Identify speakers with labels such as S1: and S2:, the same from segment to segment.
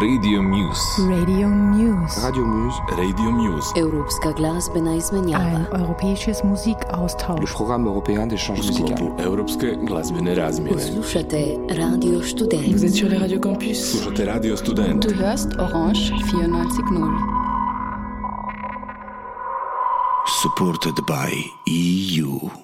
S1: Radio Muse.
S2: Radio Muse.
S3: Radio Muse.
S1: Radio Muse.
S4: Evropska glasbena izmenjava.
S2: Ein europäisches
S3: Le programme européen d'échange musical.
S1: sklopu Europske glazbene razmjene.
S4: Poslušate Radio Student.
S5: Vous êtes sur les radios campus.
S1: Slušate Radio Student.
S5: Du hörst Orange 94.0.
S6: supported by EU.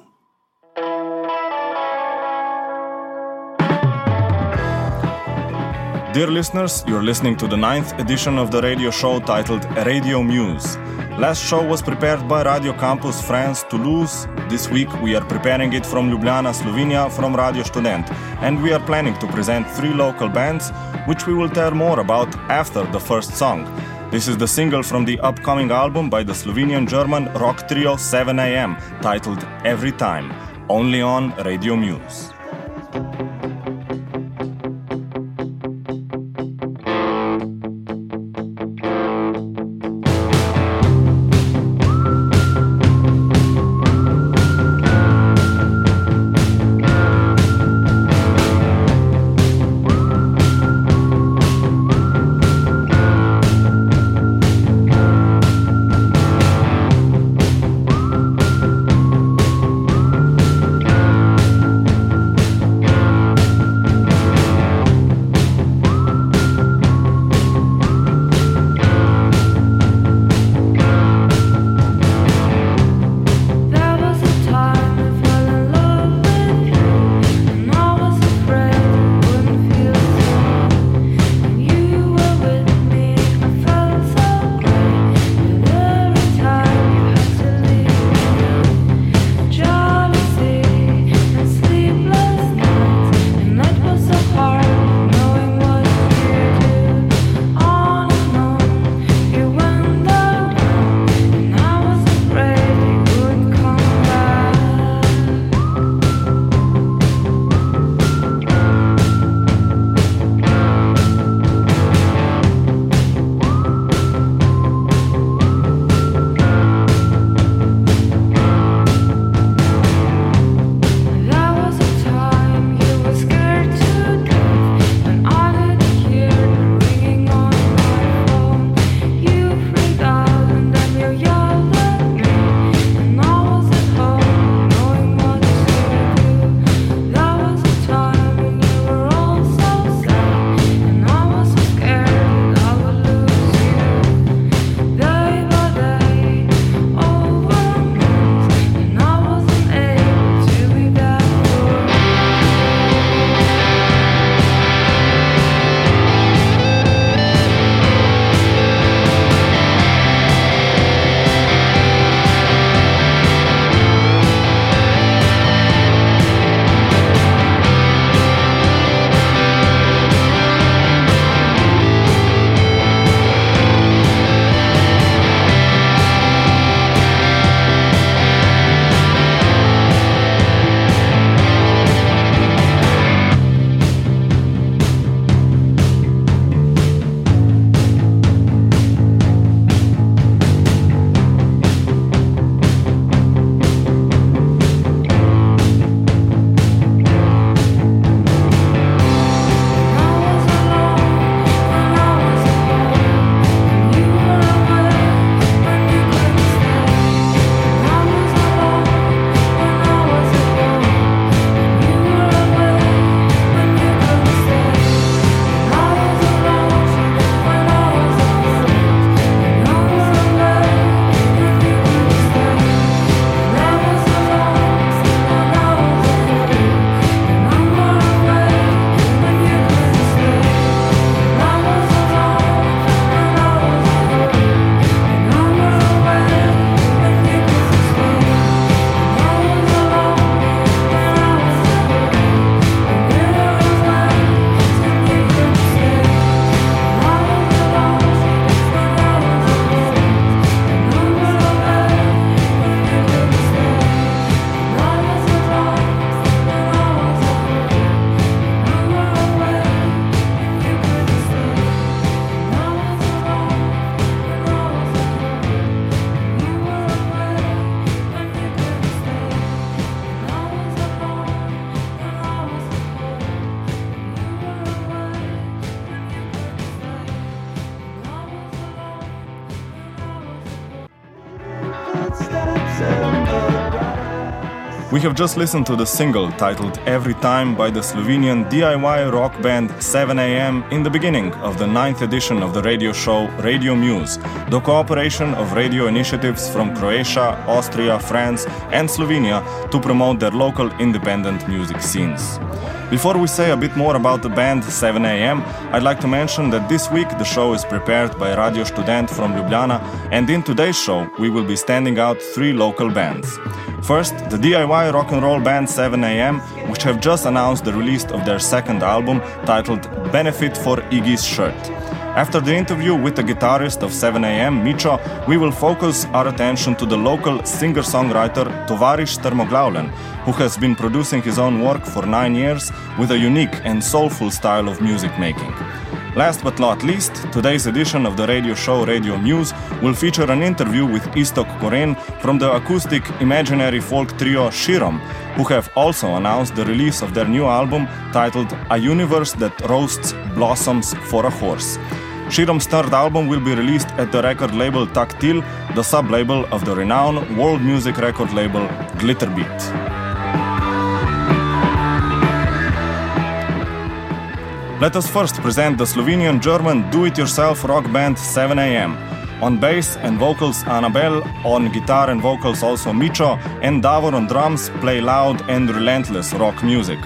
S7: Dear listeners, you're listening to the ninth edition of the radio show titled Radio Muse. Last show was prepared by Radio Campus France Toulouse. This week we are preparing it from Ljubljana, Slovenia, from Radio Student, and we are planning to present three local bands, which we will tell more about after the first song. This is the single from the upcoming album by the Slovenian German rock trio 7am, titled Every Time, only on Radio Muse. We have just listened to the single titled Every Time by the Slovenian DIY rock band 7am in the beginning of the ninth edition of the radio show Radio Muse, the cooperation of radio initiatives from Croatia, Austria, France, and Slovenia to promote their local independent music scenes. Before we say a bit more about the band 7am, I'd like to mention that this week the show is prepared by Radio Student from Ljubljana, and in today's show we will be standing out three local bands. First, the DIY rock and roll band 7am, which have just announced the release of their second album titled Benefit for Iggy's Shirt. After the interview with the guitarist of 7am, Micho, we will focus our attention to the local singer songwriter Tovarish Termoglavlen, who has been producing his own work for nine years with a unique and soulful style of music making. Last but not least, today's edition of the radio show Radio Muse will feature an interview with Istok Koren from the acoustic imaginary folk trio Shirom, who have also announced the release of their new album titled A Universe That Roasts Blossoms for a Horse. Shirom's third album will be released at the record label Tactile, the sub label of the renowned world music record label Glitterbeat. Let us first present the Slovenian German do it yourself rock band 7am. On bass and vocals, Annabelle, on guitar and vocals, also Micho, and Davor on drums play loud and relentless rock music.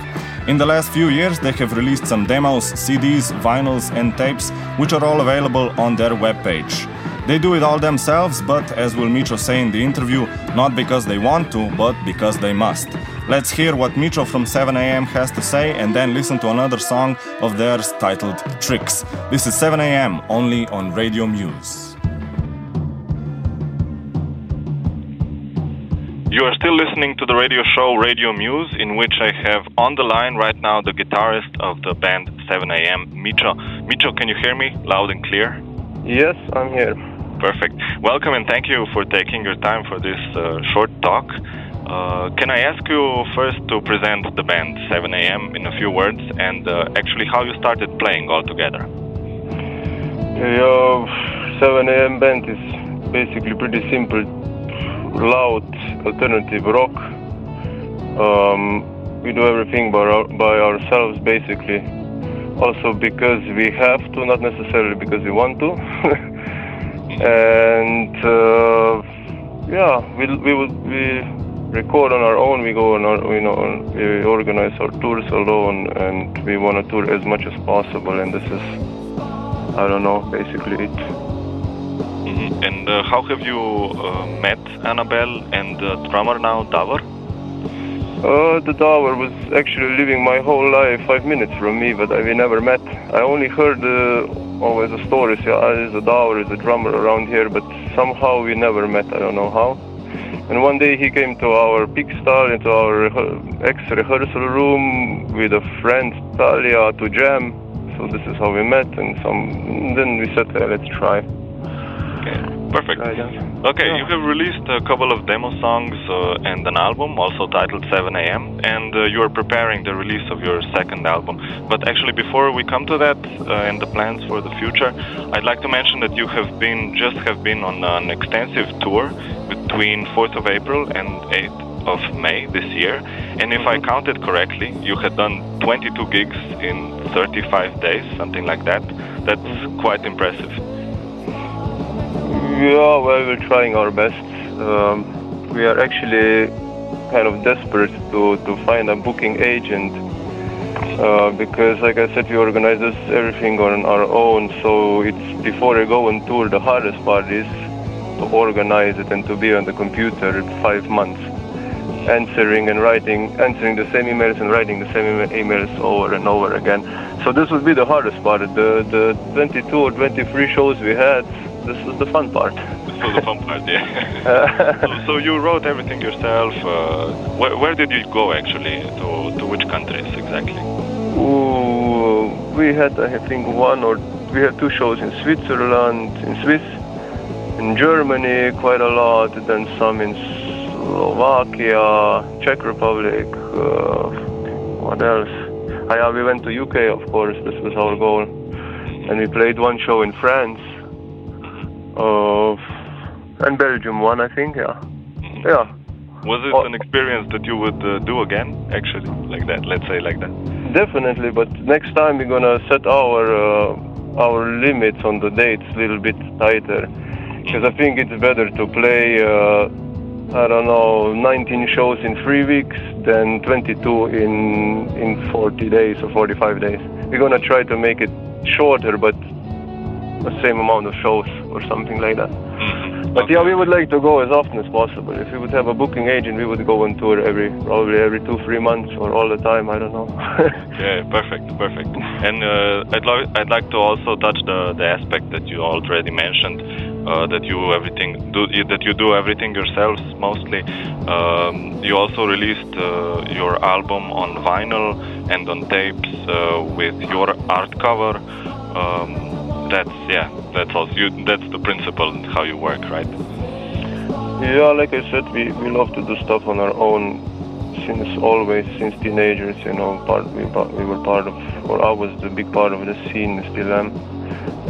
S7: In the last few years, they have released some demos, CDs, vinyls, and tapes, which are all available on their webpage. They do it all themselves, but as will Micho say in the interview, not because they want to, but because they must. Let's hear what Micho from 7am has to say and then listen to another song of theirs titled Tricks. This is 7am only on Radio Muse. You are still listening to the radio show Radio Muse, in which I have on the line right now the guitarist of the band 7am, Micho. Micho, can you hear me loud and clear?
S3: Yes, I'm here.
S7: Perfect. Welcome and thank you for taking your time for this uh, short talk. Uh, can I ask you first to present the band 7am in a few words and uh, actually how you started playing all together?
S3: Your 7am band is basically pretty simple, loud alternative rock. Um, we do everything by, our, by ourselves basically. Also because we have to, not necessarily because we want to. and uh, yeah, we we will we record on our own. We go on our, you know, we organize our tours alone, and we want to tour as much as possible. And this is, I don't know, basically it.
S7: Mm-hmm. And uh, how have you uh, met Annabelle and the drummer now, Davor?
S3: Uh, the Davor was actually living my whole life five minutes from me, but I, we never met. I only heard uh, always the stories. Yeah, there's a Davor, is a drummer around here, but somehow we never met. I don't know how. And one day he came to our stall, into our ex-rehearsal room with a friend, Talia, to jam. So this is how we met, and some. Then we said, hey, let's try.
S7: Okay, perfect. Okay, you have released a couple of demo songs uh, and an album, also titled 7am, and uh, you are preparing the release of your second album. But actually, before we come to that uh, and the plans for the future, I'd like to mention that you have been just have been on an extensive tour between 4th of April and 8th of May this year. And if I counted correctly, you had done 22 gigs in 35 days, something like that. That's quite impressive.
S3: Yeah, well, we're trying our best. Um, we are actually kind of desperate to, to find a booking agent uh, because, like I said, we organize this everything on our own. So it's before I go on tour, the hardest part is to organize it and to be on the computer five months, answering and writing, answering the same emails and writing the same emails over and over again. So this would be the hardest part. The the 22 or 23 shows we had, this is the fun part.
S7: This was the fun part, yeah. so, so, you wrote everything yourself. Uh, where, where, did you go actually? To, to which countries exactly?
S3: Ooh, we had, I think, one or we had two shows in Switzerland, in Swiss, in Germany quite a lot, then some in Slovakia, Czech Republic, uh, what else? Ah, yeah, we went to UK, of course, this was our goal. And we played one show in France, uh, and Belgium one, I think, yeah. Yeah.
S8: Was it
S3: Oh.
S8: an experience that you would uh, do again, actually, like that? Let's say like that.
S3: Definitely, but next time we're gonna set our uh, our limits on the dates a little bit tighter, because I think it's better to play. Uh, I don't know, 19 shows in three weeks than 22 in in 40 days or 45 days. We're gonna try to make it shorter, but the same amount of shows or something like that.
S8: Mhm.
S3: But yeah, we would like to go as often as possible. If we would have a booking agent, we would go on tour every probably every two three months or all the time. I don't know.
S8: Yeah, perfect, perfect. And uh, I'd like I'd like to also touch the the aspect that you already mentioned uh, that you everything do that you do everything yourselves mostly. Um, you also released uh, your album on vinyl and on tapes uh, with your art cover. Um, that's yeah, that's also you, that's the principle and how you work, right?
S3: yeah, like I said, we, we love to do stuff on our own since always, since teenagers. You know, part we we were part of, or I was the big part of the scene, still am.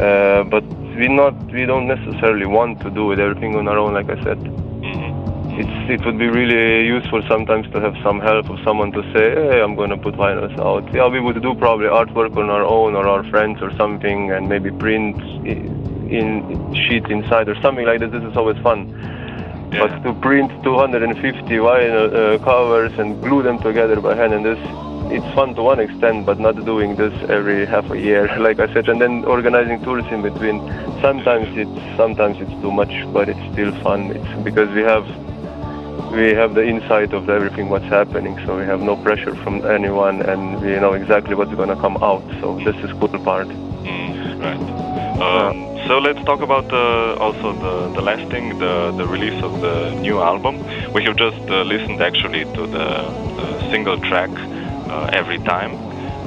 S3: Uh, but we not we don't necessarily want to do it everything on our own. Like I said,
S8: hmm
S3: it's it would be really useful sometimes to have some help of someone to say, hey, I'm gonna put vinyls out. Yeah, we would do probably artwork on our own or our friends or something, and maybe print in sheet inside or something like that. This is always fun.
S8: Yeah.
S3: But to print 250 vinyl uh, covers and glue them together by hand and this, it's fun to one extent, but not doing this every half a year, like I said, and then organizing tours in between. Sometimes it's sometimes it's too much, but it's still fun. It's because we have we have the insight of everything what's happening, so we have no pressure from anyone, and we know exactly what's gonna come out. So this is cool part.
S8: Mm, right. Um, so let's talk about uh, also the, the last thing, the, the release of the new album. We have just uh, listened actually to the, the single track uh, every time,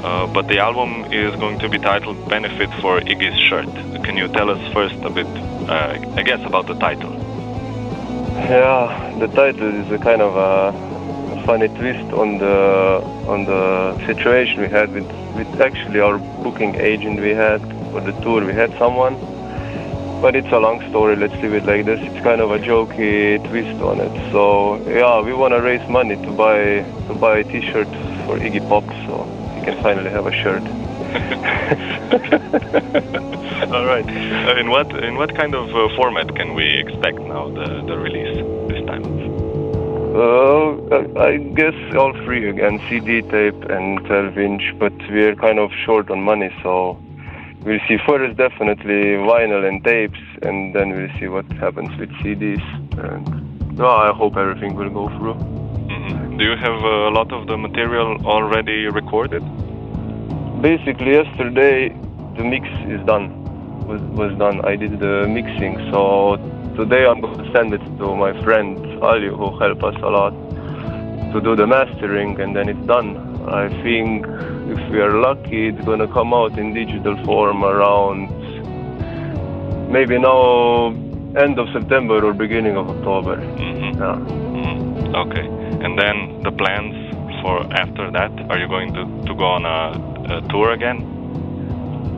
S8: uh, but the album is going to be titled "Benefit for Iggy's Shirt." Can you tell us first a bit, uh, I guess, about the title?
S3: Yeah, the title is a kind of a, funny twist on the on the situation we had with with actually our booking agent we had for the tour. We had someone, but it's a long story. Let's leave it like this. It's kind of a jokey twist on it. So yeah, we want to raise money to buy to buy a T-shirt for Iggy Pop, so he can finally have a shirt.
S8: All right. Uh, in what in what kind of uh, format can we expect now the, the release this time?
S3: Uh, I guess all three again, CD, tape, and 12 inch, but we're kind of short on money, so we'll see. First, definitely vinyl and tapes, and then we'll see what happens with CDs. And well, I hope everything will go through.
S8: hmm Do you have uh, a lot of the material already recorded?
S3: Basically, yesterday the mix is done. Was was done. I did the mixing, so today I'm going to send it to my friend Ali, who helped us a lot to do the mastering, and then it's done. I think if we are lucky, it's going to come out in digital form around maybe now end of September or beginning of October.
S8: hmm
S3: Yeah.
S8: hmm Okay. And then the plans for after that? Are you going to, to go on a, a tour again?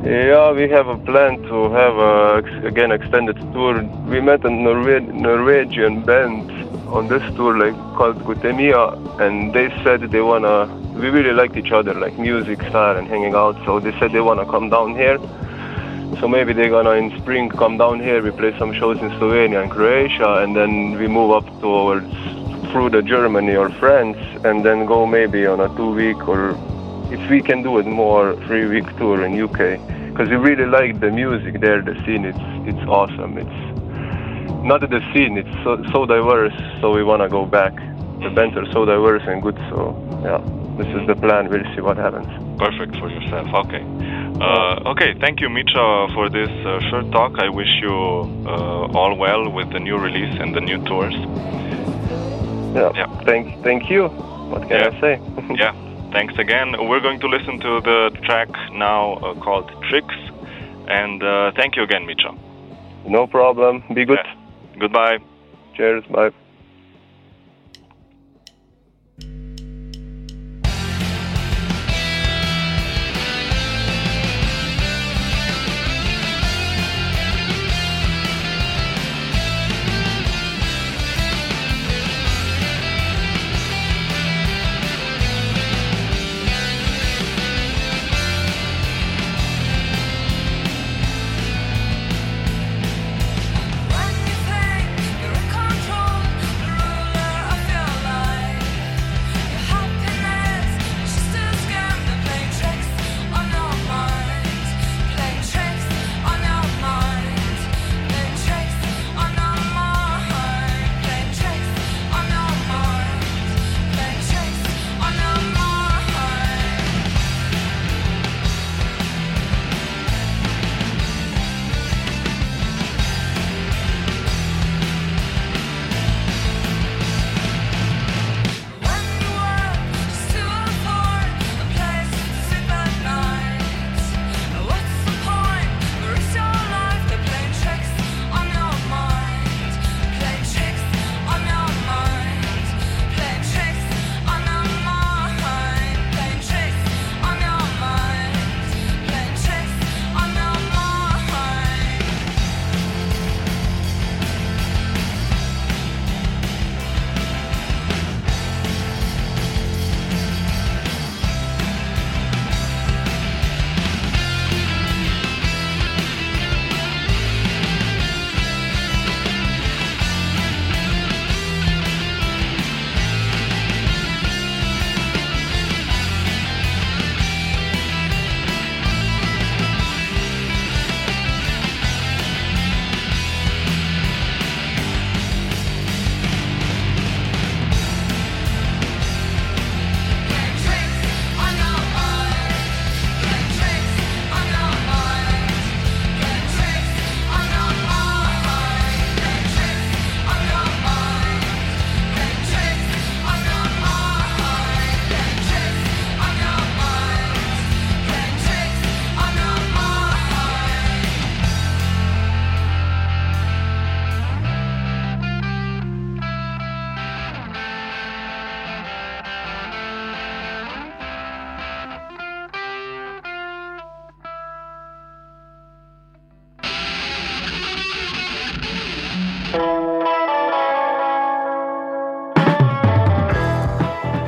S3: Yeah, we have a plan to have a again extended tour. We met a Norwe- Norwegian band on this tour, like called Gutemia, and they said they wanna. We really liked each other, like music style and hanging out. So they said they wanna come down here. So maybe they're gonna in spring come down here. We play some shows in Slovenia and Croatia, and then we move up towards through the Germany or France, and then go maybe on a two-week or if we can do it more three-week tour in UK, because we really like the music there, the scene. It's it's awesome. It's not the scene. It's so, so diverse. So we wanna go back. The bands are so diverse and good. So yeah, this is the plan. We'll see what happens.
S8: Perfect for yourself. Okay. Uh, okay. Thank you, Micha, for this uh, short talk. I wish you uh, all well with the new release and the new tours.
S3: Yeah.
S8: Yeah.
S3: Thank thank you. What can
S8: Yeah.
S3: I say?
S8: yeah. Thanks again. We're going to listen to the track now uh, called Tricks. And uh, thank you again, Micha.
S3: no problem. Be good.
S8: Yeah. Goodbye.
S3: Cheers. Bye.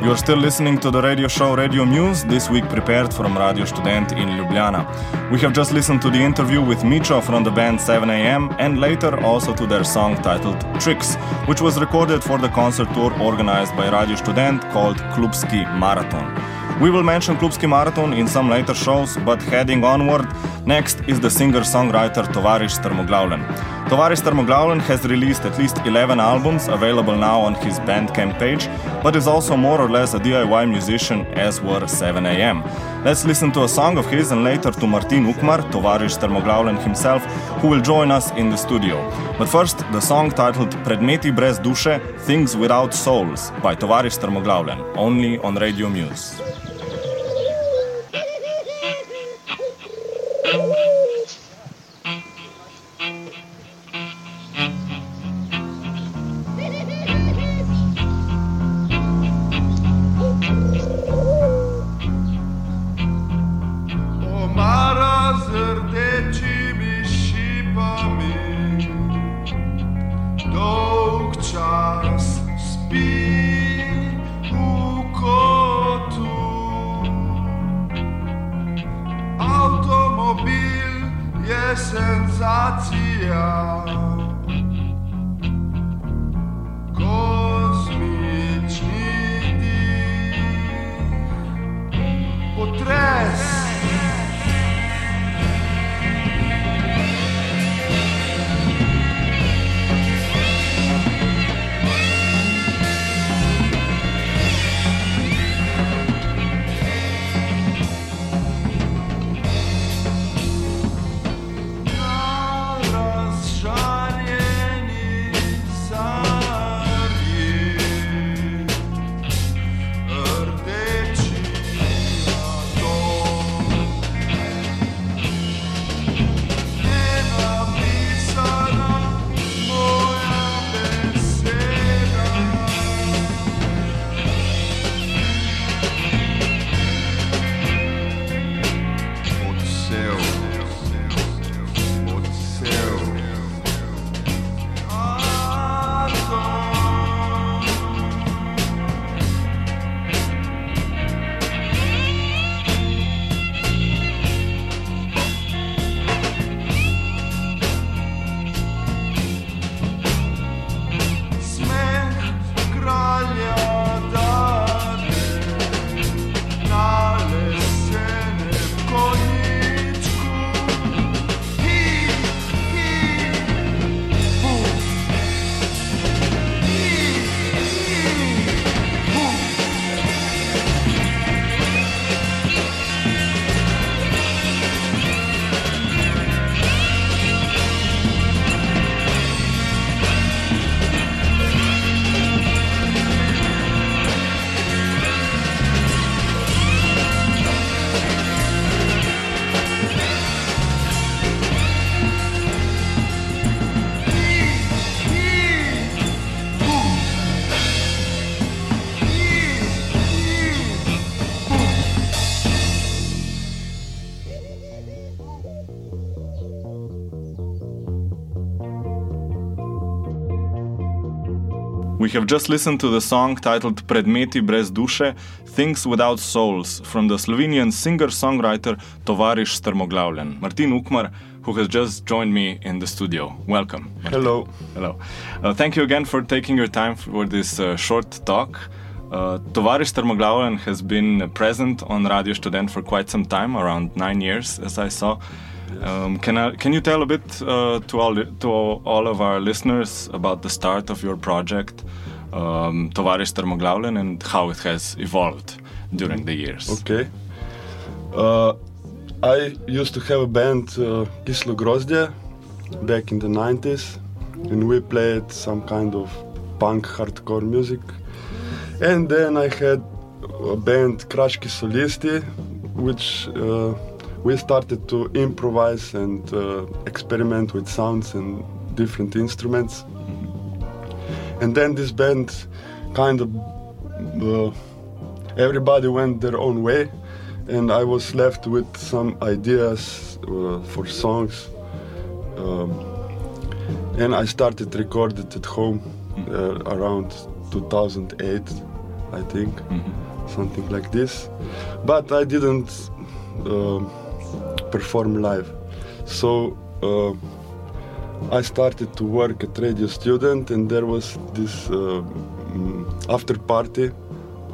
S9: You're still listening to the radio show Radio Muse, this week prepared from Radio Student in Ljubljana. We have just listened to the interview with Micho from the band 7am and later also to their song titled Tricks, which was recorded for the concert tour organized by Radio Student called Klubski Marathon. We will mention Klubski Marathon in some later shows, but heading onward, next is the singer-songwriter Tovarish Strmoglavlen. Tovarish Strmoglavlen has released at least 11 albums available now on his Bandcamp page, but is also more or less a DIY musician as were 7am. Let's listen to a song of his and later to Martin Ukmar, Tovarish Strmoglavlen himself, who will join us in the studio. But first, the song titled Predmeti brez duše, Things Without Souls by Tovarish Strmoglavlen, only on Radio Muse. We have just listened to the song titled Predmeti brez duše, Things Without Souls from the Slovenian singer-songwriter Tovarish Strmoglavlen. Martin Ukmar, who has just joined me in the studio. Welcome. Martin.
S10: Hello.
S9: Hello. Uh, thank you again for taking your time for this uh, short talk. Uh, Tovarish Strmoglavlen has been present on Radio Student for quite some time, around nine years, as I saw. Um, can, I, can you tell a bit uh, to, all, to all of our listeners about the start of your project, um, Tovarish and how it has evolved during the years?
S10: Okay. Uh, I used to have a band, uh, Kislo Grozdje, back in the 90s, and we played some kind of punk hardcore music. And then I had a band, Krashki Solisti, which uh, we started to improvise and uh, experiment with sounds and different instruments. And then this band kind of uh, everybody went their own way, and I was left with some ideas uh, for songs. Um, and I started recorded at home uh, around 2008, I think, something like this. But I didn't uh, perform live. So uh, I started to work at Radio Student, and there was this uh, mm, after party.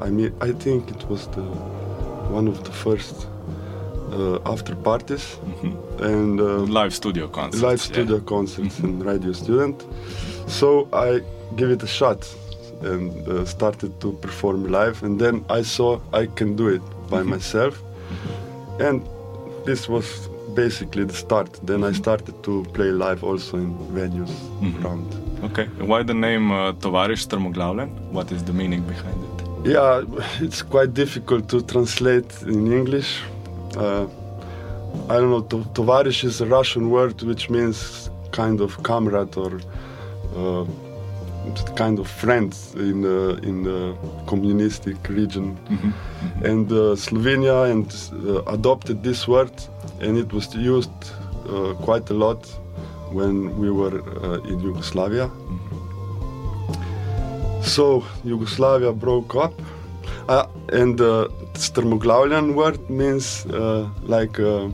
S10: I mean, I think it was the one of the first uh, after parties, and uh,
S7: Live studio concerts.
S10: live
S7: yeah.
S10: studio concerts and radio student. So I give it a shot and uh, started to perform live, and then I saw I can do it by myself, and this was basically the start. Then I started to play live also in venues around.
S7: Okay. Why the name uh, Tovariš Strmoglavljen? What is the meaning behind it?
S10: Yeah, it's quite difficult to translate in English. Uh, I don't know. To- Tovarish is a Russian word which means kind of comrade or uh, kind of friend in uh, in the communistic region. And uh, Slovenia and uh, adopted this word, and it was used uh, quite a lot when we were uh, in Yugoslavia. So Yugoslavia broke up, uh, and the Strmoglavljan word means uh, like a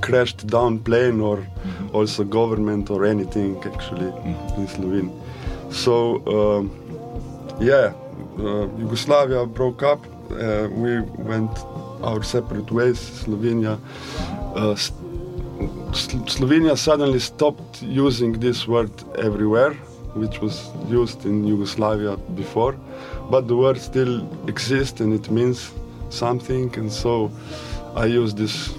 S10: crashed down plane or also government or anything actually in Slovene. So um, yeah, uh, Yugoslavia broke up. Uh, we went our separate ways. Slovenia. Uh, Slovenia suddenly stopped using this word everywhere, which was used in Yugoslavia before, but the word still exists and it means something, and so I use this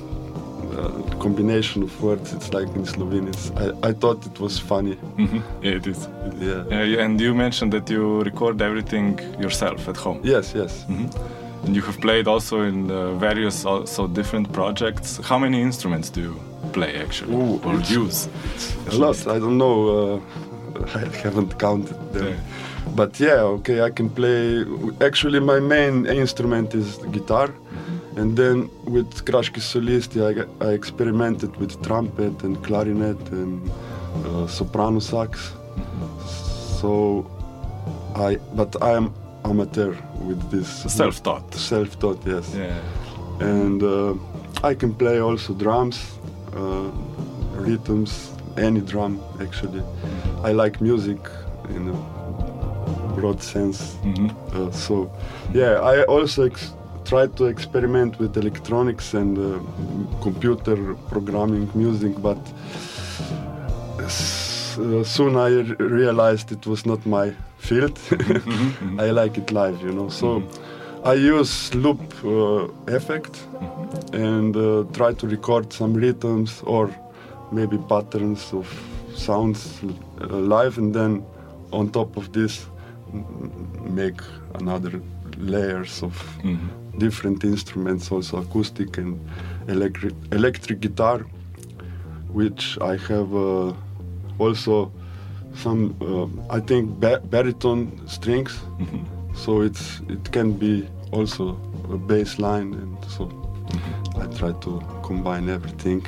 S10: uh, combination of words. It's like in Slovene. It's, I, I thought it was funny.
S7: Mhm. Yeah, it is.
S10: Yeah.
S7: Uh, and you mentioned that you record everything yourself at home.
S10: Yes, yes.
S7: And you have played also in uh, various also different projects. How many instruments do you play actually
S10: Ooh,
S7: or
S10: it's-
S7: use?
S10: A lot. I don't know. Uh, I haven't counted them.
S7: Yeah.
S10: But yeah, okay, I can play. Actually, my main instrument is the guitar. And then with Krashki Solisti, I, I experimented with trumpet and clarinet and uh, soprano sax. So I, but I am amateur with this.
S7: Self-taught.
S10: Self-taught, yes
S7: Yeah.
S10: and uh, I can play also drums, uh, rhythms, any drum actually. I like music in a broad sense. Uh, so, yeah, I also ex- try to experiment with electronics and uh, computer programming music, but uh, soon I realized it was not my field. I like it live, you know. So I use loop uh, effect and uh, try to record some rhythms or maybe patterns of sounds uh, live, and then on top of this make another layers of different instruments, also acoustic and electric electric guitar, which I have uh, also some uh, I think ba- baritone strings, so it's it can be also a bass line, and so I try to combine everything.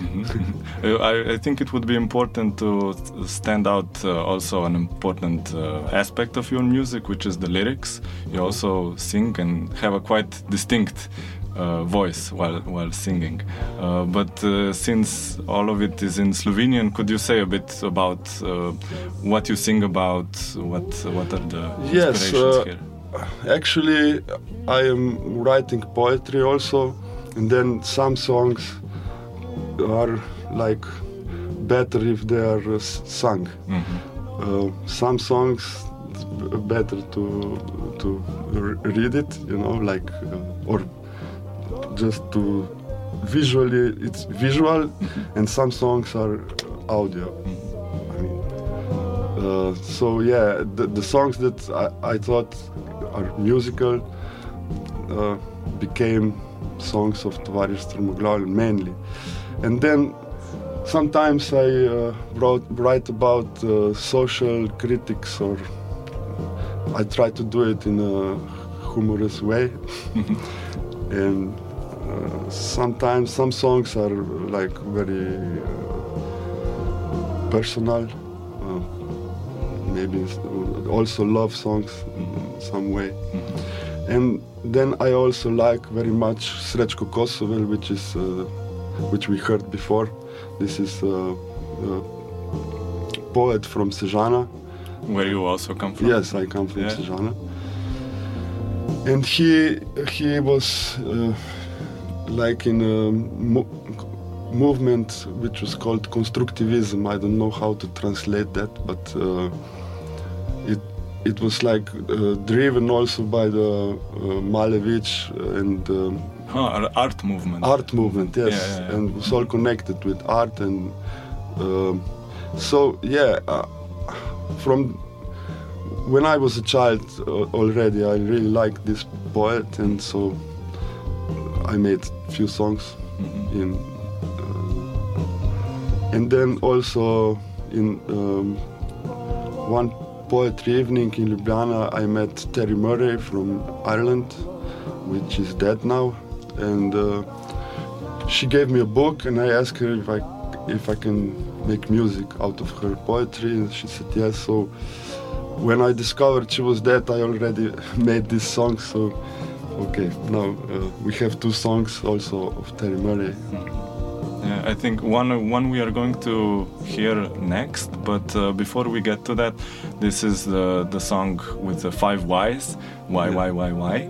S7: Uh, I, I think it would be important to stand out uh, also an important uh, aspect of your music, which is the lyrics. You also sing and have a quite distinct uh, voice while while singing. Uh, but uh, since all of it is in Slovenian, could you say a bit about uh, what you sing about? What what are the
S10: Yes,
S7: inspirations
S10: uh,
S7: here?
S10: Actually, I am writing poetry also, and then some songs are like better if they are uh, sung. Uh, some songs better to to read it, you know, like uh, or just to visually it's visual, and some songs are audio. I mean, uh, so yeah, the, the songs that I, I thought are musical uh, became songs of Tovarish Strmoglavljan mainly. And then sometimes I uh, wrote, write about uh, social critics or I try to do it in a humorous way. and uh, sometimes some songs are like very uh, personal. Uh, maybe also love songs in some way. And then I also like very much Srećko Kosovel, which is uh, which we heard before. This is a, a poet from Sežana.
S11: Where you also come from?
S10: Yes, I come from
S11: Yeah.
S10: Sežana. And he he was uh, like in a mo- movement which was called constructivism. I don't know how to translate that, but uh, it was like uh, driven also by the uh, Malevich and um,
S11: Huh, art movement.
S10: art movement, yes,
S11: Yeah, yeah, yeah.
S10: and was all connected with art and um, so yeah. Uh, from when I was a child uh, already, I really liked this poet, and so I made a few songs
S11: Mhm.
S10: in, uh, and then also in um, one poetry evening in Ljubljana, I met Terry Murray from Ireland, which is dead now, and uh, she gave me a book, and I asked her if I if I can make music out of her poetry, and she said yes. So when I discovered she was dead, I already made this song. So okay, now uh, we have two songs also of Terry Murray.
S11: Yeah, I think one one we are going to hear next, but uh, before we get to that, this is the the song with the five Ys. Why, why, why, why?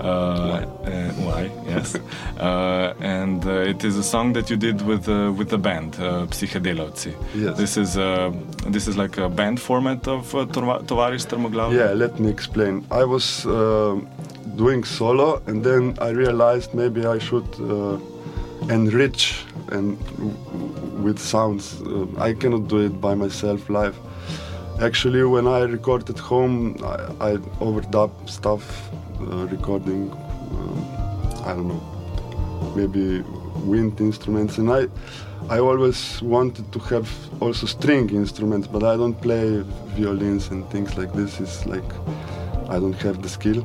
S11: Uh, uh, why? Yes. uh, and uh, it is a song that you did with uh, with the band uh, Psihedelavci.
S10: Yes.
S11: This is uh, this is like a band format of uh, Tova- Tovariš Strmoglav.
S10: Yeah, let me explain. I was uh, doing solo, and then I realized maybe I should and w- w- with sounds. Uh, I cannot do it by myself live. Actually, when I record at home, I, I overdub stuff, uh, recording. Uh, I don't know, maybe wind instruments, and I. I always wanted to have also string instruments, but I don't play violins and things like this. It's like I don't have the skill.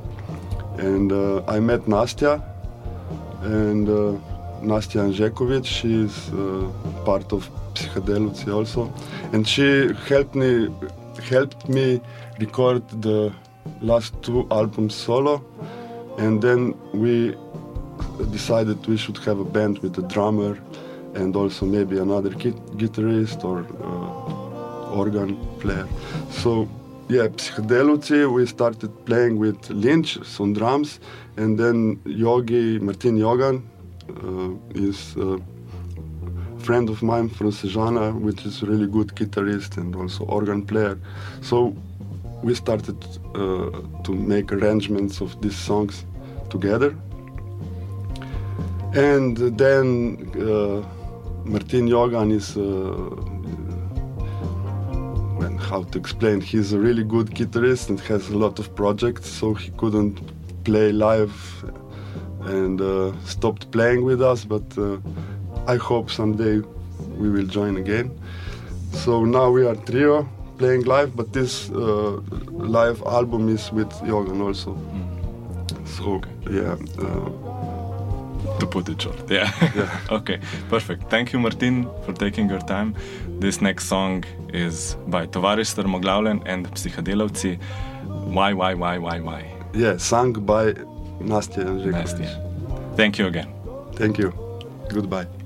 S10: And uh, I met Nastya, and uh, Nastya Anžekovic. She is uh, part of Psihedeluci also, and she helped me helped me record the last two albums solo, and then we decided we should have a band with a drummer and also maybe another gui- guitarist or uh, organ player. So yeah, Psihedeluci, we started playing with Lynch on drums, and then Yogi, Martin Jogan, uh, is a friend of mine from Sežana, which is really good guitarist and also organ player. So we started uh, to make arrangements of these songs together. And then uh, Martin Jogan is, uh, when how to explain, he's a really good guitarist and has a lot of projects, so he couldn't play live and uh, stopped playing with us. But uh, I hope someday we will join again. So now we are trio playing live, but this uh, live album is with Jogan also. So yeah. Uh,
S11: to put it short. Yeah.
S10: Yeah.
S11: okay, perfect. Thank you, Martin, for taking your time. This next song is by Tovariš Strmoglavljen and Psihedelavci. Why, why, why, why, why?
S10: Yeah, sung by Nastya.
S11: Thank you again.
S10: Thank you. Goodbye.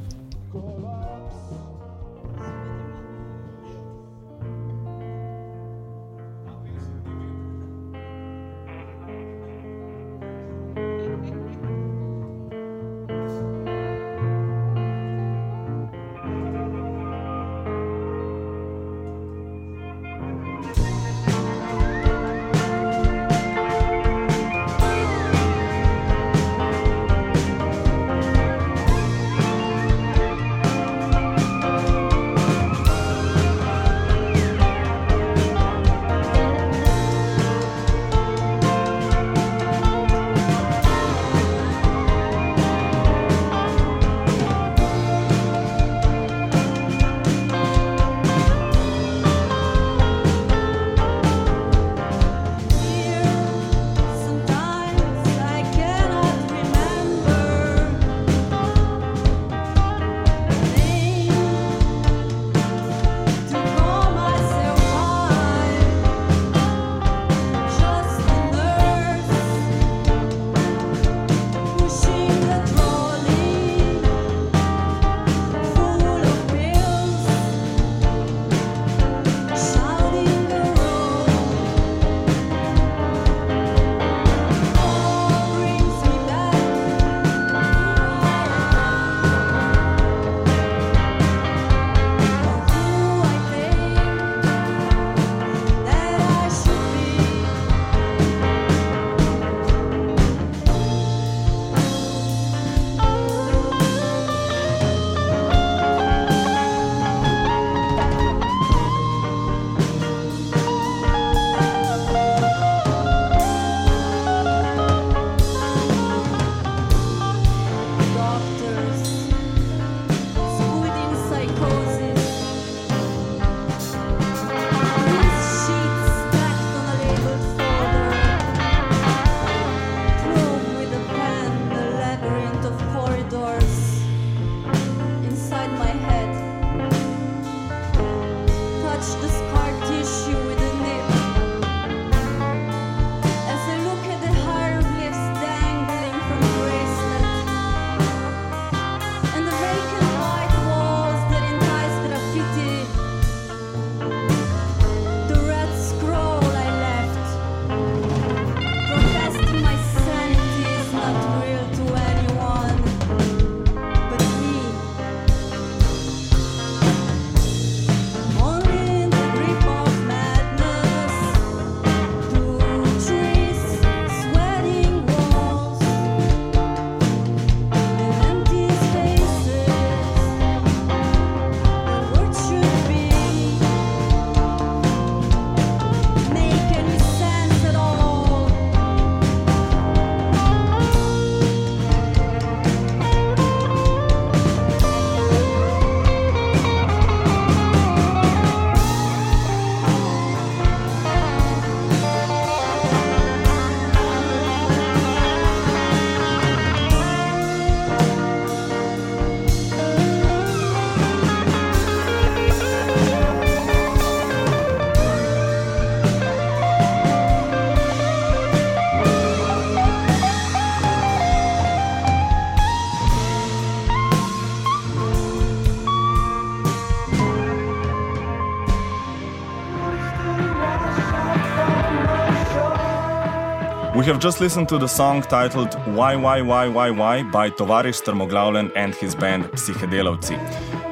S7: Have just listened to the song titled Why, Why, Why, Why, Why by Tovaris Termoglavlen and his band Psychedelovci.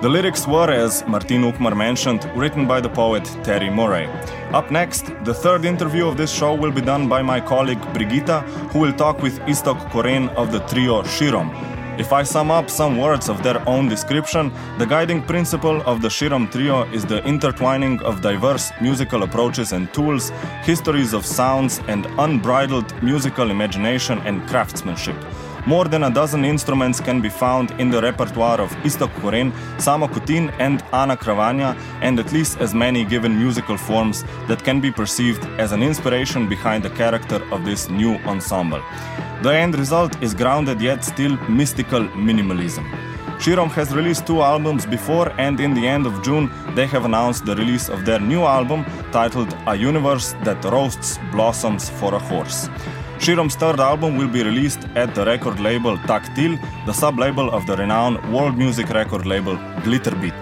S7: The lyrics were, as Martin Ukmar mentioned, written by the poet Terry Murray. Up next, the third interview of this show will be done by my colleague Brigitta, who will talk with Istok Koren of the trio Shirom. If I sum up some words of their own description, the guiding principle of the Shirom trio is the intertwining of diverse musical approaches and tools, histories of sounds, and unbridled musical imagination and craftsmanship. More than a dozen instruments can be found in the repertoire of Istok Koren, Samo Kutin, and Ana Kravanya, and at least as many given musical forms that can be perceived as an inspiration behind the character of this new ensemble. The end result is grounded yet still mystical minimalism. Shirom has released two albums before, and in the end of June, they have announced the release of their new album titled A Universe That Roasts Blossoms for a Horse. Shirom's third album will be released at the record label Tactile, the sub label of the renowned world music record label Glitterbeat.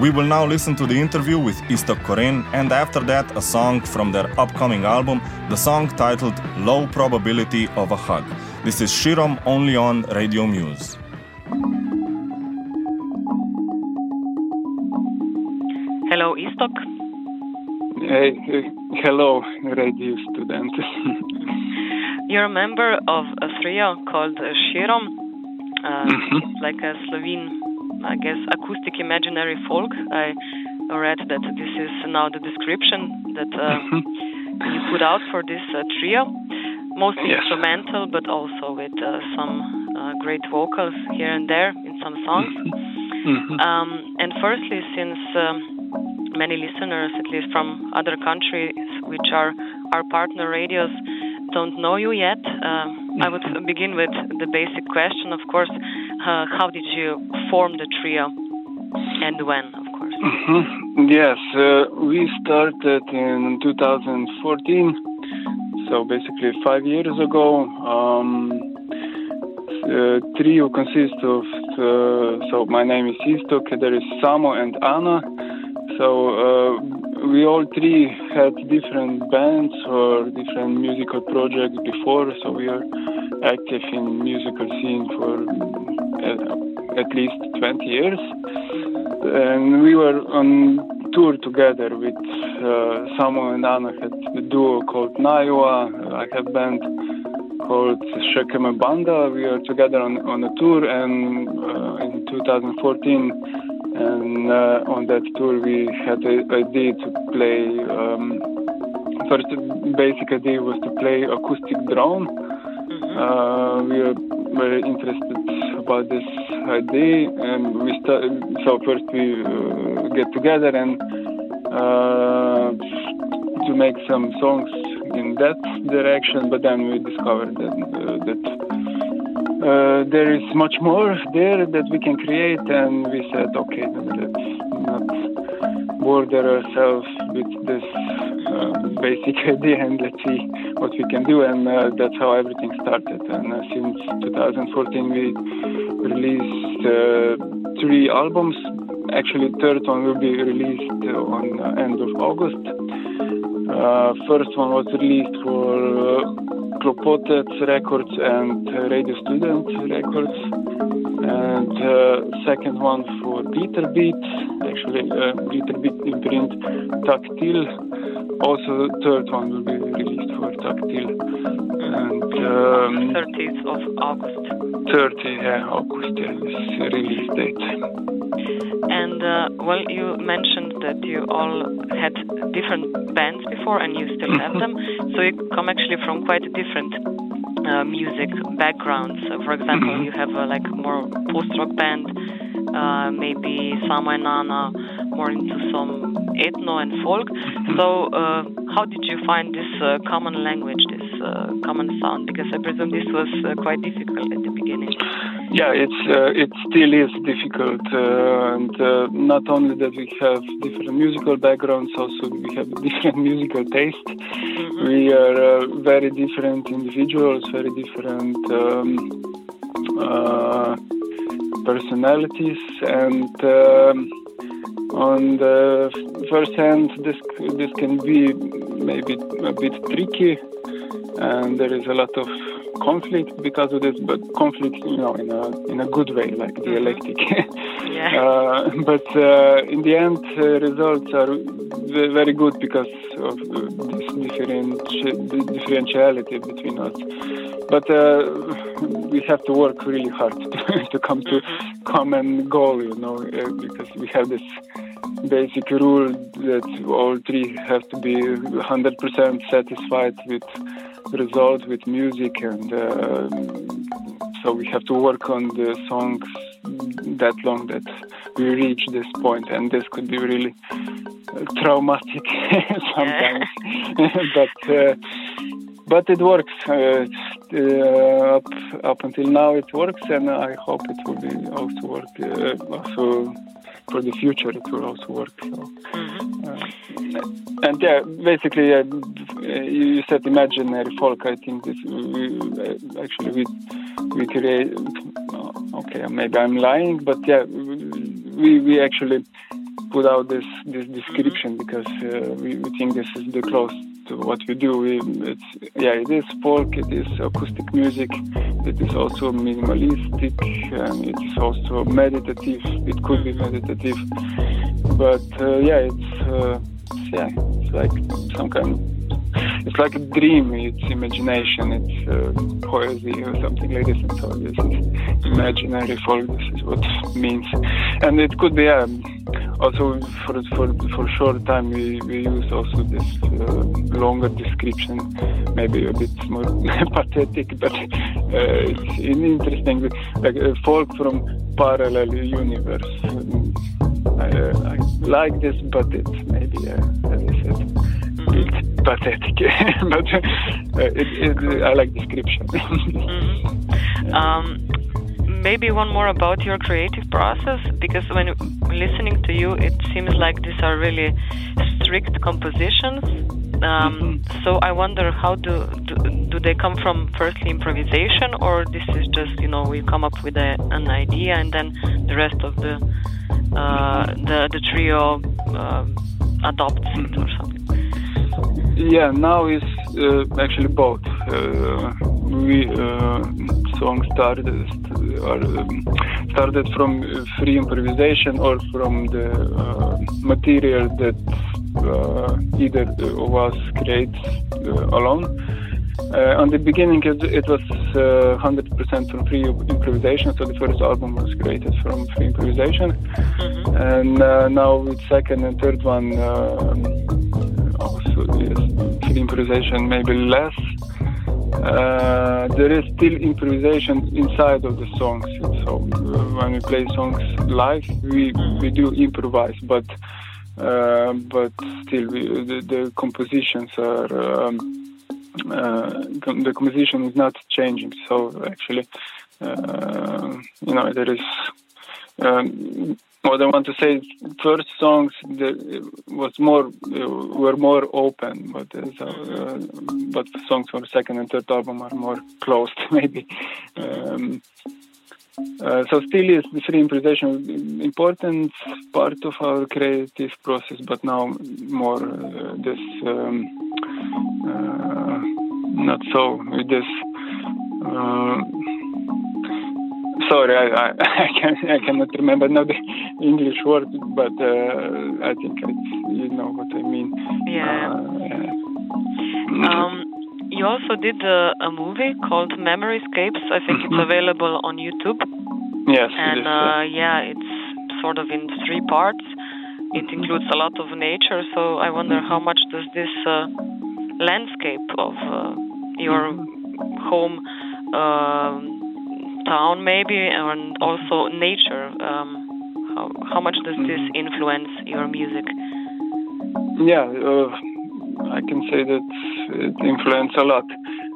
S7: We will now listen to the interview with Iztok Koren, and after that, a song from their upcoming album, the song titled Low Probability of a Hug. This is Shirom only on Radio Muse.
S12: Hello, Iztok.
S13: Hey, hello, radio student.
S12: You're a member of a trio called Shirom, uh,
S13: Mhm.
S12: like a Slovene, I guess, acoustic imaginary folk. I read that this is now the description that uh, you put out for this uh, trio, mostly
S13: Yes.
S12: instrumental, but also with uh, some uh, great vocals here and there in some songs.
S13: Mhm.
S12: Um, and firstly, since um, many listeners, at least from other countries, which are our partner radios, don't know you yet, uh, I would begin with the basic question, of course. Uh, how did you form the trio and when, of course?
S13: Mhm. Yes, uh, we started in 2014, so basically five years ago. Um, uh, trio consists of uh, so my name is Iztok, there is Samo and Anna. So uh, we all three had different bands or different musical projects before, so we are active in musical scene for uh, at least 20 years and we were on tour together with uh, and Anna had a duo called Naiwa. I have band called Shekeme Banda. We are together on, on a tour and uh, in 2014 and uh, on that tour we had a idea to play um, first basic idea was to play acoustic drone uh, we are very interested about this idea, and we started So first we uh, get together and uh, to make some songs in that direction. But then we discovered that uh, that uh, there is much more there that we can create, and we said, okay, let's not border ourselves with this uh, basic idea and let's see what we can do. And uh, that's how everything started. And uh, since 2014 we released uh, three albums. Actually third one will be released on uh, end of august. First one was released for Klopotec Records and Radio Student Records and uh, second one for Glitterbeat actually uh, Beat imprint Tactile also the third one will be released for Tactile and um,
S12: 30th of August.
S13: 30 yeah, August yeah, is release date
S12: And uh, well, you mentioned that you all had different bands before, and you still have them. So you come actually from quite different uh, music backgrounds. So for example, you have a like more post-rock band, uh, maybe Sama Nana more into some ethno and folk. So uh, how did you find this uh, common language, this uh, common sound? Because I presume this was uh, quite difficult at the beginning.
S13: Yeah, it's uh, it still is difficult, uh, and uh, not only that we have different musical backgrounds, also we have different musical taste. We are uh, very different individuals, very different um, uh, personalities, and um, on the first hand, this this can be maybe a bit tricky and there is a lot of conflict because of this, but conflict, you know, in a in a good way, like dialectic.
S12: Yeah.
S13: uh, but uh, in the end, uh, results are very good because of uh, this differenti- differentiality between us. But uh, we have to work really hard to, to come to common goal, you know, uh, because we have this basic rule that all three have to be 100% satisfied with result with music and uh, so we have to work on the songs that long that we reach this point and this could be really uh, traumatic sometimes. But uh, but it works. Uh, uh, up up until now it works and I hope it will be also work uh, also for the future it will also work so uh, and yeah, basically, uh, you you said imaginary folk. I think this we, uh, actually we we create. Okay, maybe I'm lying, but yeah, we we actually put out this this description because uh, we, we think this is the close to what we do. We, it's yeah, it is folk. It is acoustic music. It is also minimalistic. And it is also meditative. It could be meditative, but uh, yeah, it's. Uh, yeah, it's like some kind it's like a dream, it's imagination, it's uh, poesy or something like this. And so this is imaginary folk, this is what it means. And it could be, um, also for, for, for short time we, we use also this uh, longer description, maybe a bit more pathetic, but uh, it's interesting, like uh, folk from parallel universe. Um, I, I, like this, but it's maybe, uh, as I said, bit pathetic. but uh, it, it, I like description.
S12: mm-hmm. um, maybe one more about your creative process, because when listening to you, it seems like these are really strict compositions. Um, mm-hmm. So I wonder how do, do, do they come from firstly improvisation or this is just you know we come up with a, an idea and then the rest of the uh, the the trio uh, adopts it or something.
S13: Yeah, now it's uh, actually both. Uh, we song started or um, started from free improvisation or from the material that either of us creates alone. Uh, on the beginning, it, it was uh, 100% from free improvisation, so the first album was created from free improvisation. Mm-hmm. And uh, now with second and third one, free improvisation, maybe less. there is still improvisation inside of the songs. So when we play songs live, we, we do improvise, but uh, but still we, the, the, compositions are um, uh, the composition is not changing so actually uh, you know there is um, what I want to say first songs was more were more open but uh, but songs for second and third album are more closed maybe um, uh, so still is the free improvisation important part of our creative process, but now more uh, this um, uh, not so this. Sorry, I, I, I, can I cannot remember now the English word, but I think you know what I mean.
S12: Yeah. Um, you also did a, a, movie called Memory Memoryscapes. I think it's available on YouTube.
S13: Yes.
S12: And uh, yeah, it's sort of in three parts. It includes a lot of nature. So I wonder how much does this uh, landscape of uh, your home town, maybe, and also nature. Um, how how much does this influence your music?
S13: Yeah. I can say that it influenced a lot.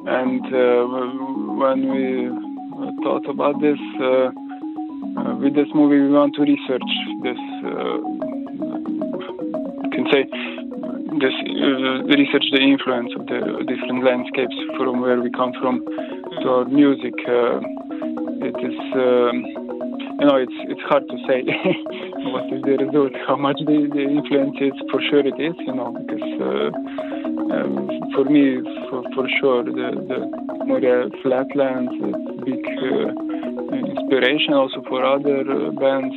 S13: And uh, when we thought about this, uh, uh, with this movie, we want to research this. can say this research the influence of the different landscapes from where we come from to our music. It is. Um, you know, it's it's hard to say what is the result, how much the, the influence is. For sure, it is. You know, because uh, um, for me, for, for sure, the, the Moria Flatlands is big uh, inspiration also for other uh, bands.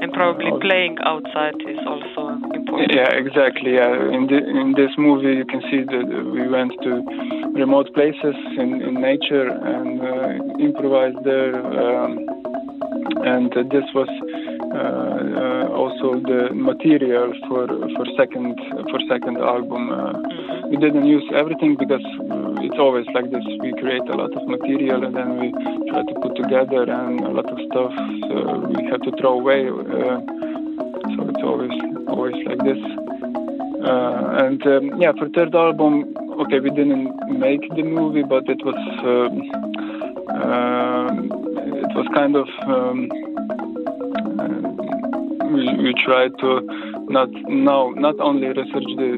S12: And probably playing outside is also important.
S13: Yeah, exactly. Yeah, in the, in this movie, you can see that we went to remote places in, in nature and uh, improvised there. Um, and this was also the material for for second for second album. Uh,
S12: mm-hmm.
S13: We didn't use everything because it's always like this. We create a lot of material and then we try to put together, and a lot of stuff we have to throw away. so it's always always like this. Uh, and um, yeah, for third album, okay, we didn't make the movie, but it was um, uh, it was kind of um, uh, we, we tried to not now not only research the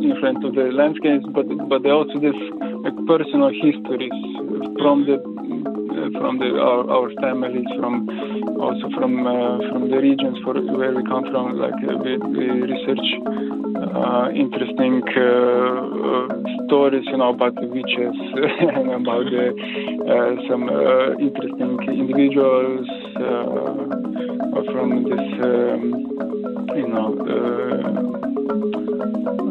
S13: influence of the landscapes, but but also this like, personal histories from the from the our, our families, from also from uh, from the regions for where we come from. Like uh, we, we research uh, interesting stories, you know, about the witches and about the, some interesting individuals from this, um, you know,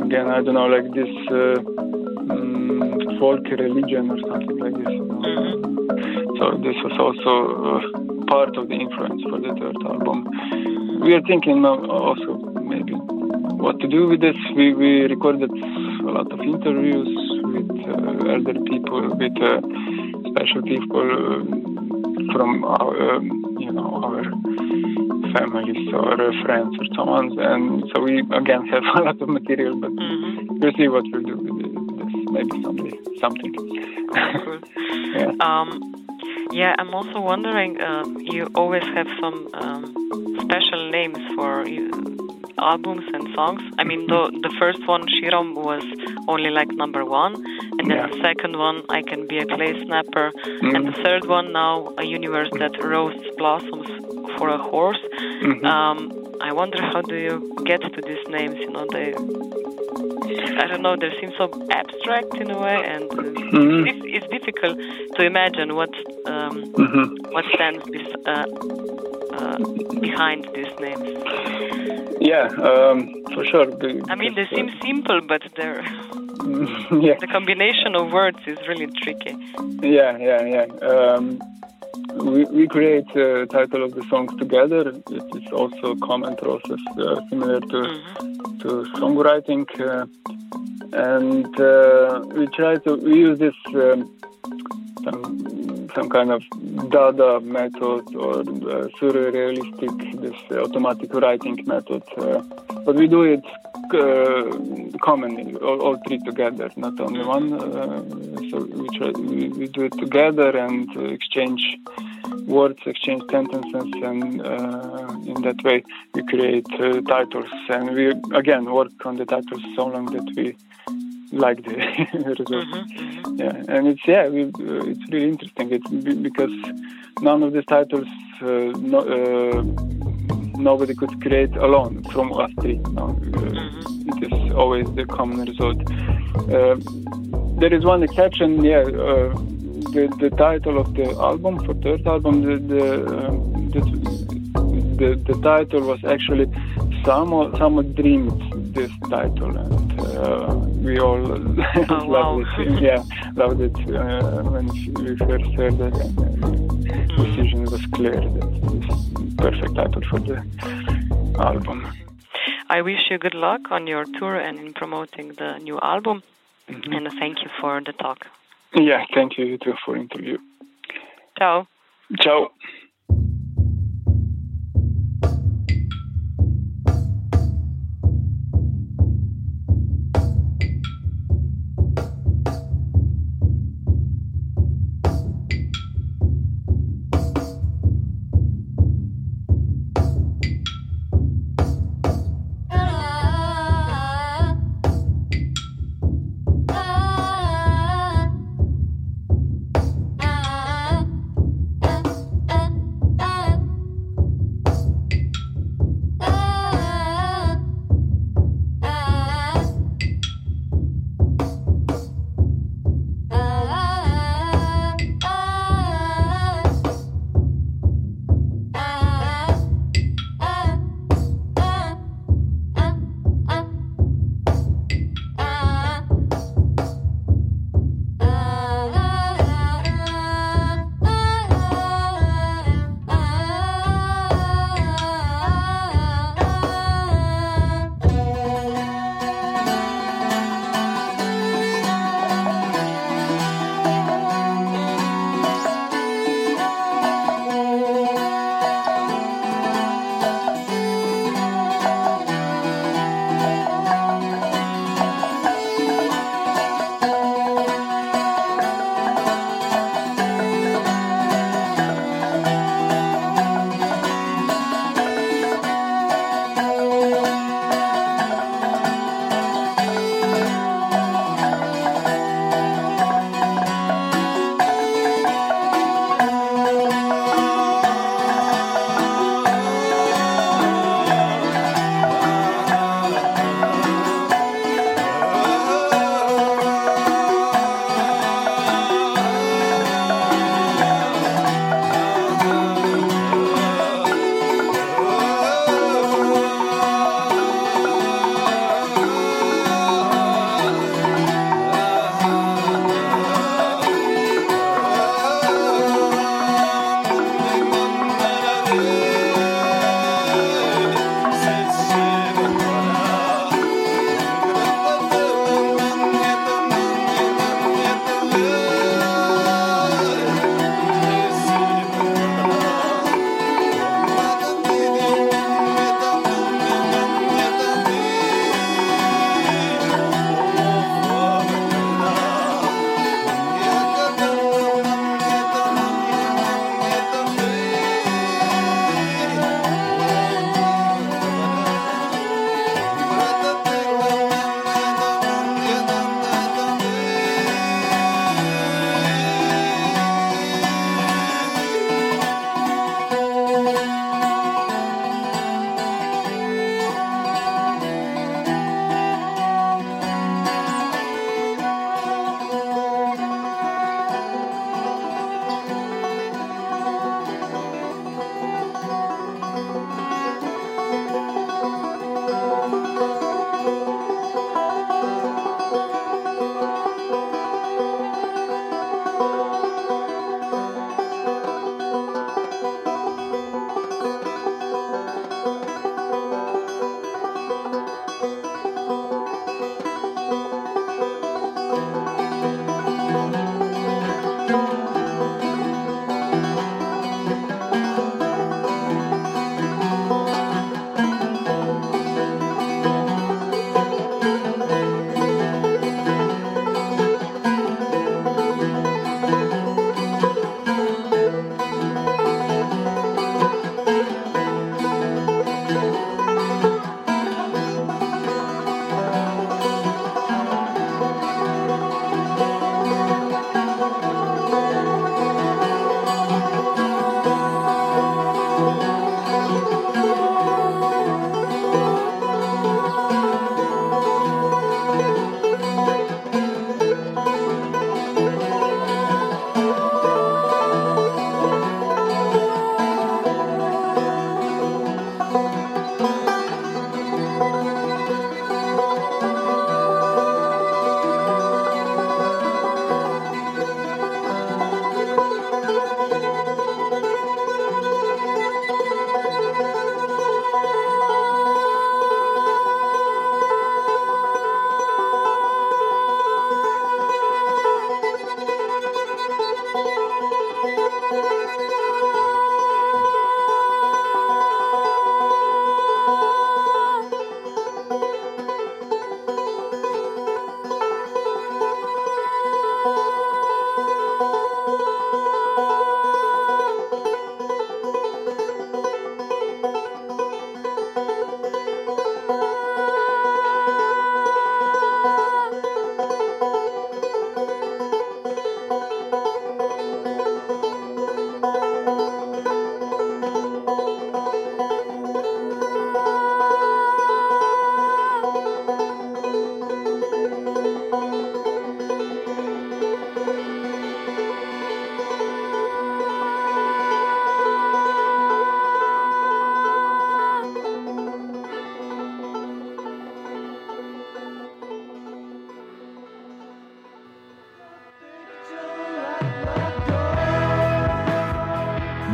S13: again, I don't know, like this um, folk religion or something like this. You know?
S12: mm-hmm.
S13: So this was also uh, part of the influence for the third album. We are thinking also maybe what to do with this. We, we recorded a lot of interviews with uh, elder people, with uh, special people from our, um, know, our families or friends or someone. And so we again have a lot of material, but
S12: mm-hmm.
S13: we'll see what we'll do with this. Maybe someday something.
S12: cool.
S13: yeah.
S12: Um, yeah, I'm also wondering. Um, you always have some um, special names for you, albums and songs. I mean, the the first one, Shirom, was only like number one, and then
S13: Yeah.
S12: the second one, I can be a clay snapper,
S13: Mhm.
S12: and the third one now, a universe that roasts blossoms for a horse.
S13: Mhm.
S12: Um, I wonder how do you get to these names? You know, they. I don't know. They seem so abstract in a way, and
S13: Mhm.
S12: it's, it's difficult to imagine what um,
S13: Mhm.
S12: what stands uh, uh, behind these names.
S13: Yeah, um, for sure. The-
S12: I mean, they seem simple, but they're
S13: uh, yeah,
S12: the combination of words is really tricky.
S13: yeah, yeah, yeah. Um, we, we create the title of the songs together. It is also a common process uh, similar to
S12: Mm-hmm.
S13: to songwriting, uh, and uh, we try to we use this um, some kind of Dada method or uh, surrealistic this automatic writing method, uh, but we do it uh, commonly, all, all three together, not only one. Uh, so we try we, we do it together and uh, exchange words, exchange sentences, and uh, in that way we create uh, titles. And we again work on the titles so long that we like the result.
S12: Mm-hmm.
S13: Yeah, and it's yeah, we, uh, it's really interesting. It's be- because none of these titles uh, no, uh, nobody could create alone from us three. No? Uh, it is always the common result. Uh, there is one exception. Yeah, uh, the the title of the album for third album, the the, um, the the, the title was actually someone someone dreamed this title and uh, we all loved
S12: wow.
S13: it yeah loved it uh, when we first heard it and uh, decision was clear that this perfect title for the album
S12: I wish you good luck on your tour and in promoting the new album.
S13: Mm-hmm.
S12: And thank you for the talk.
S13: yeah thank you too for interview
S12: Ciao.
S13: ciao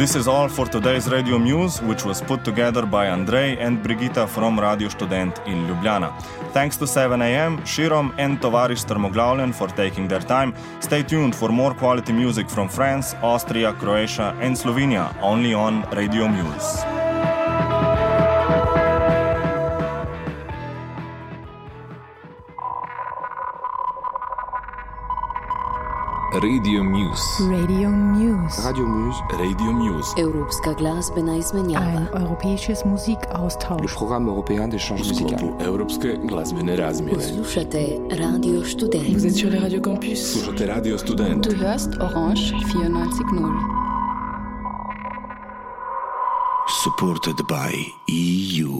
S7: This is all for today's Radio Muse, which was put together by Andrej and Brigitta from Radio Student in Ljubljana. Thanks to 7am, Shirom and Tovarish Termoglavlen for taking their time. Stay tuned for more quality music from France, Austria, Croatia, and Slovenia, only on Radio Muse.
S1: Muse.
S2: Radio Muse.
S6: Radio Muse.
S1: Radio Muse.
S4: Izmenjava.
S2: Ein europäisches
S6: Le programme européen d'échange musical.
S1: sklopu Europske glazbene razmjene.
S4: Poslušate Radio Student.
S5: Vous êtes sur les radios campus.
S1: Slušate Radio Student.
S5: Du hörst Orange 94.0.
S6: Supported by EU.